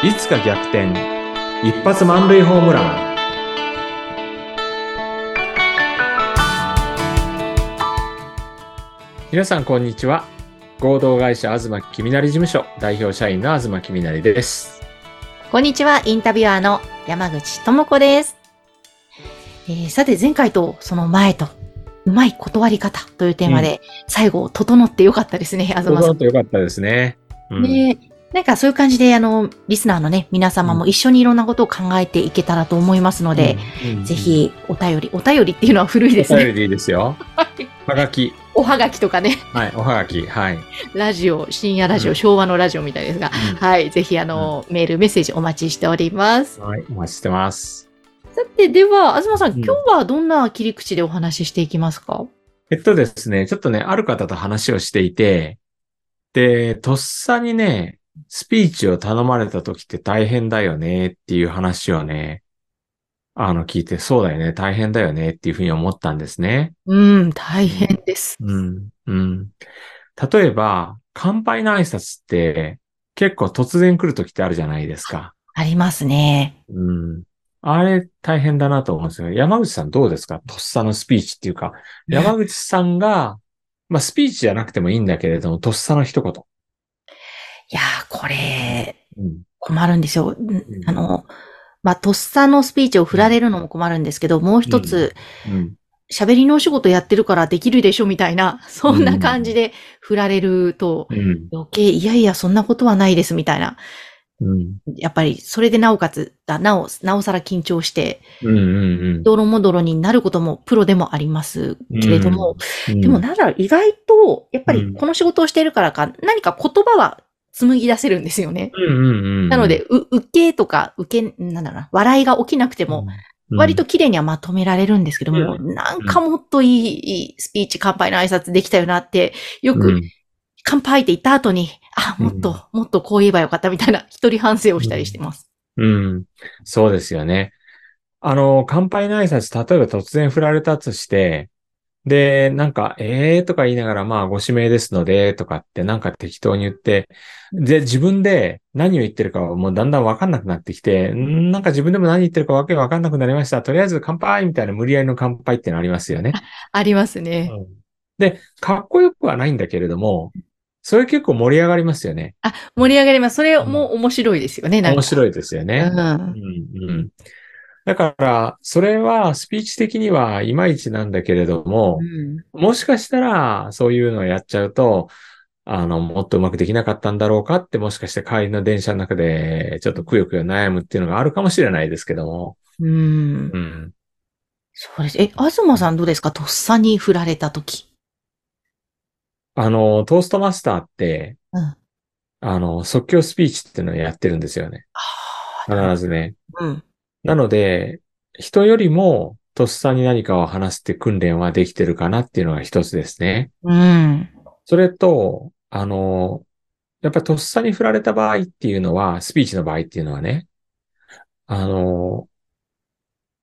いつか逆転。一発満塁ホームラン。皆さんこんにちは。合同会社東きみなり事務所代表社員の東きみなりです。こんにちは、インタビュアーの山口智子です。えーさて、前回とその前と、うまい断り方というテーマで、最後、整ってよかったですね、東さん。そうとよかったですね、うん。で、なんかそういう感じで、あの、リスナーのね、皆様も一緒にいろんなことを考えていけたらと思いますので、うん。ぜひ、お便り、お便りっていうのは古いですね。お便りでいいですよ。はがき。おはがきとかね、はいおはがき。はい、ラジオ、深夜ラジオ、うん。昭和のラジオみたいですが、はい、ぜひ、あの、メール、メッセージお待ちしております。はい、お待ちしてます。さて、では、東さん、うん。今日はどんな切り口でお話ししていきますか？えっとですね、ちょっとね、ある方と話をしていて、で、とっさにね、スピーチを頼まれた時って大変だよねっていう話をね、あの、聞いて、そうだよね、大変だよねっていうふうに思ったんですね。うん、大変です。うん、うん。例えば、乾杯の挨拶って結構突然来る時ってあるじゃないですか。ありますね。うん。あれ大変だなと思うんですよ。山口さんどうですか？とっさのスピーチっていうか、山口さんが、まあスピーチじゃなくてもいいんだけれども、とっさの一言。いやー、これ、うん。困るんですよ。うんんあの、まあ、とっさのスピーチを振られるのも困るんですけど、もう一つ、うん。喋りのお仕事やってるからできるでしょみたいな、そんな感じで振られると、うん。余計、いやいや、そんなことはないですみたいな。うん。やっぱり、それでなおかつ、あなお、なおさら緊張して、うん。うん。どろもどろになることもプロでもありますけれども、うん、でもなんだろう、意外と、やっぱうんりこの仕事をしているからか、何か言葉は紡ぎ出せるんですよね。うんうんうん。なので、う、受けとか、受け、なんだろうな、笑いが起きなくても、うん、割と綺麗にはまとめられるんですけども、うなんかもっといいいいスピーチ、乾杯の挨拶できたよなって、よく、うん、乾杯って言った後に、あ、もっと、もっとこう言えばよかったみたいな、一人反省をしたりしてます。うん。そうですよね。あの、乾杯の挨拶、例えば突然振られたとして、で、なんか、えーとか言いながら、まあ、ご指名ですので、とかってなんか適当に言って、で、自分で何を言ってるかはもうだんだんわかんなくなってきて、んなんか自分でも何言ってるかわけわかんなくなりました。とりあえず乾杯みたいな無理やりの乾杯ってのありますよね。ありますね。うんで、かっこよくはないんだけれども、それ結構盛り上がりますよね。あ、盛り上がります。それも面白いですよね、なんか。面白いですよね。うん。うんうんだから、それはスピーチ的にはいまいちなんだけれどもう、んもしかしたらそういうのをやっちゃうと、あの、もっとうまくできなかったんだろうかって、もしかして帰りの電車の中でちょっとくよくよ悩むっていうのがあるかもしれないですけども。うん。うん。そうです。え、東さんどうですか？とっさに振られたとき。あの、トーストマスターって、うん。あの、即興スピーチっていうのをやってるんですよね。あ必ずね。うん。なので、人よりもとっさに何かを話すって訓練はできてるかなっていうのが一つですね。うん。それと、あの、やっぱりとっさに振られた場合っていうのは、スピーチの場合っていうのはね、あの、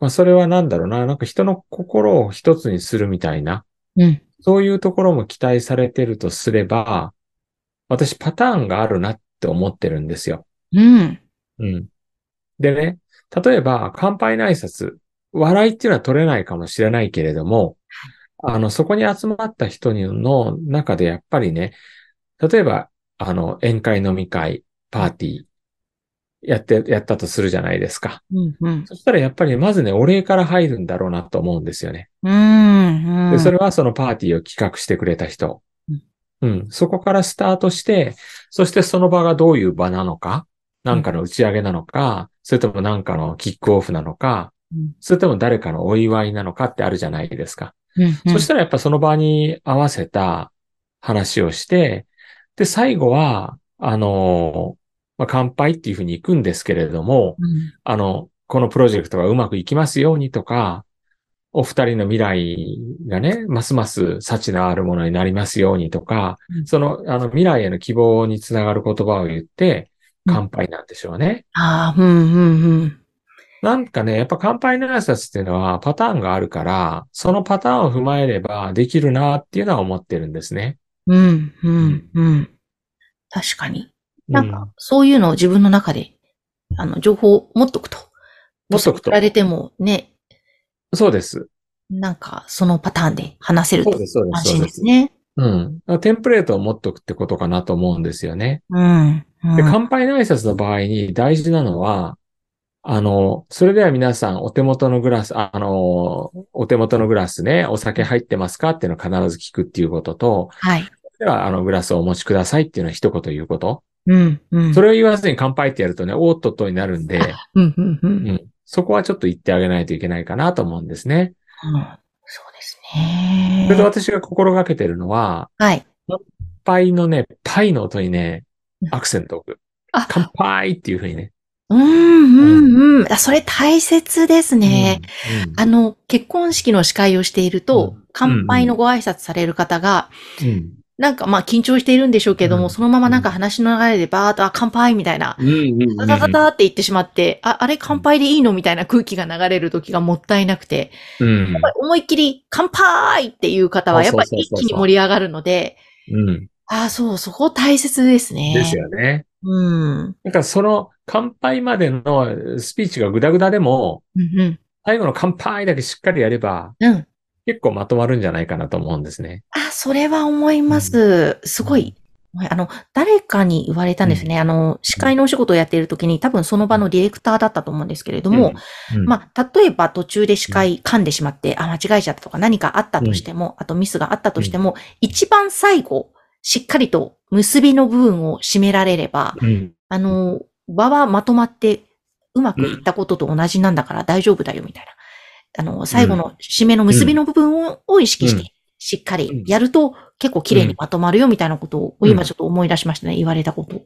まあ、それはなんだろうな、なんか人の心を一つにするみたいな、うん。そういうところも期待されてるとすれば、私パターンがあるなって思ってるんですよ。うん。うん。でね、例えば、乾杯の挨拶、笑いっていうのは取れないかもしれないけれども、あの、そこに集まった人の中でやっぱりね、例えば、あの、宴会飲み会、パーティー、やって、やったとするじゃないですか。うん。うん。そしたらやっぱりまずね、お礼から入るんだろうなと思うんですよね。うん。で、それはそのパーティーを企画してくれた人。うん。そこからスタートして、そしてその場がどういう場なのか、なんかの打ち上げなのか、それともなんかのキックオフなのか、うんそれとも誰かのお祝いなのかってあるじゃないですか。うん。そしたらやっぱその場に合わせた話をして、で、最後は、あの、まあ、乾杯っていうふうに行くんですけれども、うん。あの、このプロジェクトがうまくいきますようにとか、お二人の未来がね、ますます幸のあるものになりますようにとか、うんその、あの、未来への希望につながる言葉を言って、うん乾杯なんでしょうね。ああ、うん、うん、うん。なんかね、やっぱ乾杯の挨拶っていうのはパターンがあるから、そのパターンを踏まえればできるなっていうのは思ってるんですね。うん、うん、うん。確かに。なんうんか、そういうのを自分の中であの、情報を持っとくと。持っとくと振られてもね、そうです。なんか、そのパターンで話せるとそうです、そうです。安す。ですね。うん。テンプレートを持っとくってことかなと思うんですよね。うん。うんで、乾杯の挨拶の場合に大事なのは、あの、それでは皆さんお手元のグラス、ああの、お手元のグラスね、お酒入ってますかっていうのを必ず聞くっていうことと、はい。では、あの、グラスをお持ちくださいっていうのを一言言うこと。うん。うん。それを言わずに乾杯ってやるとね、おーっとっとになるんで、うん。うん。う。うんん。そこはちょっと言ってあげないといけないかなと思うんですね。うんそうですね。それで私が心がけてるのは、はい。乾杯のね、パイの音にねう、んアクセントを置く。あ乾杯っていうふうにね。うん、うん、うん。あ、それ大切ですね。うん。あの、結婚式の司会をしていると、うん乾杯のご挨拶される方が、うん。なんかまあ緊張しているんでしょうけども、うんそのままなんか話の流れでバーっと、あ、乾杯みたいな、うん。うん。タタタタって言ってしまって、あ、あれ乾杯でいいのみたいな空気が流れる時がもったいなくて、うん。思いっきり乾杯っていう方はやっぱり一気に盛り上がるので、うん。ああ、そう、そこ大切ですね。ですよね。うん。なんかその乾杯までのスピーチがグダグダでも、うんうん。最後の乾杯だけしっかりやれば、うん。結構まとまるんじゃないかなと思うんですね。あ、それは思います。すごい。あの、誰かに言われたんですね。あの、司会のお仕事をやっている時に、多分その場のディレクターだったと思うんですけれども、うん、まあ、例えば途中で司会噛んでしまって、あ、間違えちゃったとか何かあったとしても、あとミスがあったとしても、一番最後、しっかりと結びの部分を締められれば、うん。あの、場はまとまってうまくいったことと同じなんだから大丈夫だよ、みたいな。あの、最後の締めの結びの部分を,、を意識して、しっかりやると結構綺麗にまとまるよ、みたいなことを今ちょっと思い出しましたね、言われたこと。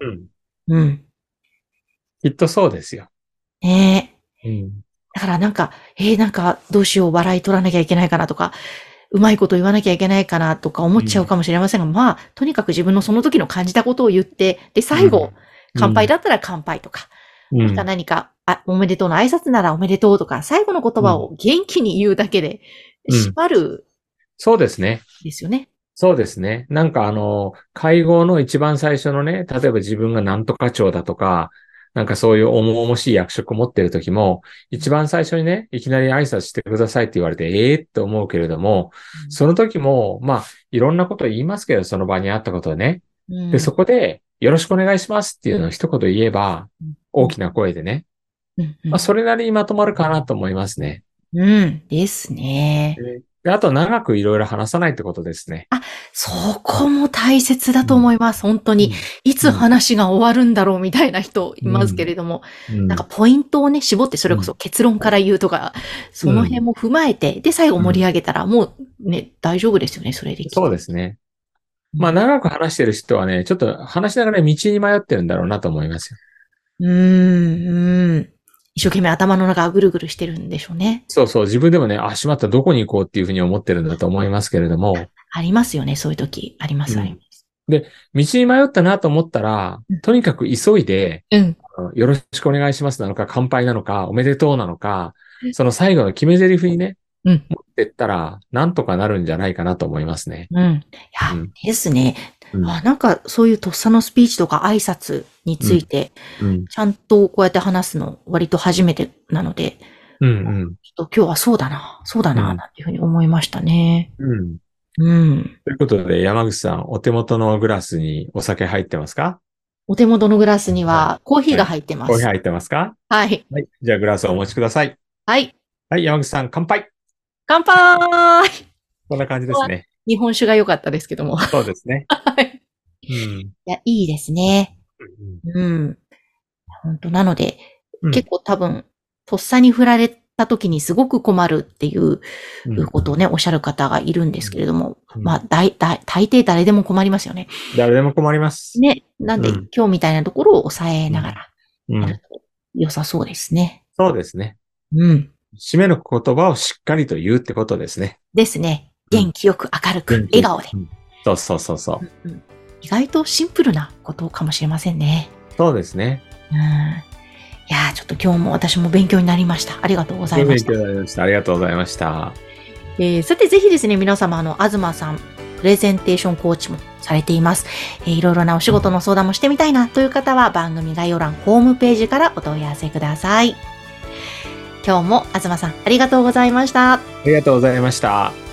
うん。うん。きっとそうですよ。ねえ。うん。だからなんか、えー、なんかどうしよう、笑い取らなきゃいけないかなとか、うまいこと言わなきゃいけないかなとか思っちゃうかもしれませんが、まあ、とにかく自分のその時の感じたことを言って、で、最後、乾杯だったら乾杯とか、うん、なんか何か、あ、おめでとうの挨拶ならおめでとうとか、最後の言葉を元気に言うだけで、うん閉まるそうですね。ですよね。そうですね。なんかあの、会合の一番最初のね、例えば自分がなんとか長だとか、なんかそういう重々しい役職を持ってる時も、一番最初にね、いきなり挨拶してくださいって言われて、ええー、って思うけれども、その時も、まあ、いろんなこと言いますけど、その場にあったことをね。うんで、そこで、よろしくお願いしますっていうのを一言言えば、大きな声でね。まあ、それなりにまとまるかなと思いますね。うん。ですね。であと、長くいろいろ話さないってことですね。そこも大切だと思います。本当に。いつ話が終わるんだろうみたいな人いますけれども、うん、なんかポイントをね、絞ってそれこそ結論から言うとか、その辺も踏まえて、で、最後盛り上げたらもうね、大丈夫ですよね、それで。そうですね。まあ、長く話してる人はね、ちょっと話しながら道に迷ってるんだろうなと思いますよ。うーん、うん。一生懸命頭の中がぐるぐるしてるんでしょうね。そうそう、自分でもね、あ、しまった、どこに行こうっていうふうに思ってるんだと思いますけれども、ありますよね、そういう時。あります、うんあります。道に迷ったなと思ったらうん、とにかく急いで、うん。よろしくお願いしますなのか、乾杯なのか、おめでとうなのか、その最後の決め台詞にね、うん持ってったら、なんとかなるんじゃないかなと思いますね。うん。いや、うんですね。うんあなんか、そういうとっさのスピーチとか挨拶について、うん、ちゃんとこうやって話すの、割と初めてなので、うん、うん。ちょっと今日はそうだな、そうだな、うんなんていうふうに思いましたね。うん。うん。ということで、山口さん、お手元のグラスにお酒入ってますか？お手元のグラスにはコーヒーが入ってます。コーヒー入ってますか？はい。はい。じゃあ、グラスをお持ちください。はい。はい、山口さん、乾杯乾杯こんな感じですね。日本酒が良かったですけども。はそうですね。い。うん。いや、いいですね。うん。本当なので、うん結構多分、とっさに振られた時にすごく困るっていううんことをね、おっしゃる方がいるんですけれども、うんまあ、大、大、大抵誰でも困りますよね。誰でも困ります。ね。なんで、うん今日みたいなところを抑えながらると良さそうですね。そうですね。うん。締めの言葉をしっかりと言うってことですね。ですね。元気よく明るく、笑顔で。うんそうそうそうそう。うんうん意外とシンプルなことかもしれませんね。そうですね。うん。いやーちょっと今日も私も勉強になりました。ありがとうございました勉強。になりました。ありがとうございました。えーさてぜひですね、皆様、あの、東さんプレゼンテーションコーチもされています。えーいろいろなお仕事の相談もしてみたいなという方は番組概要欄ホームページからお問い合わせください。今日も東さんありがとうございました。ありがとうございました。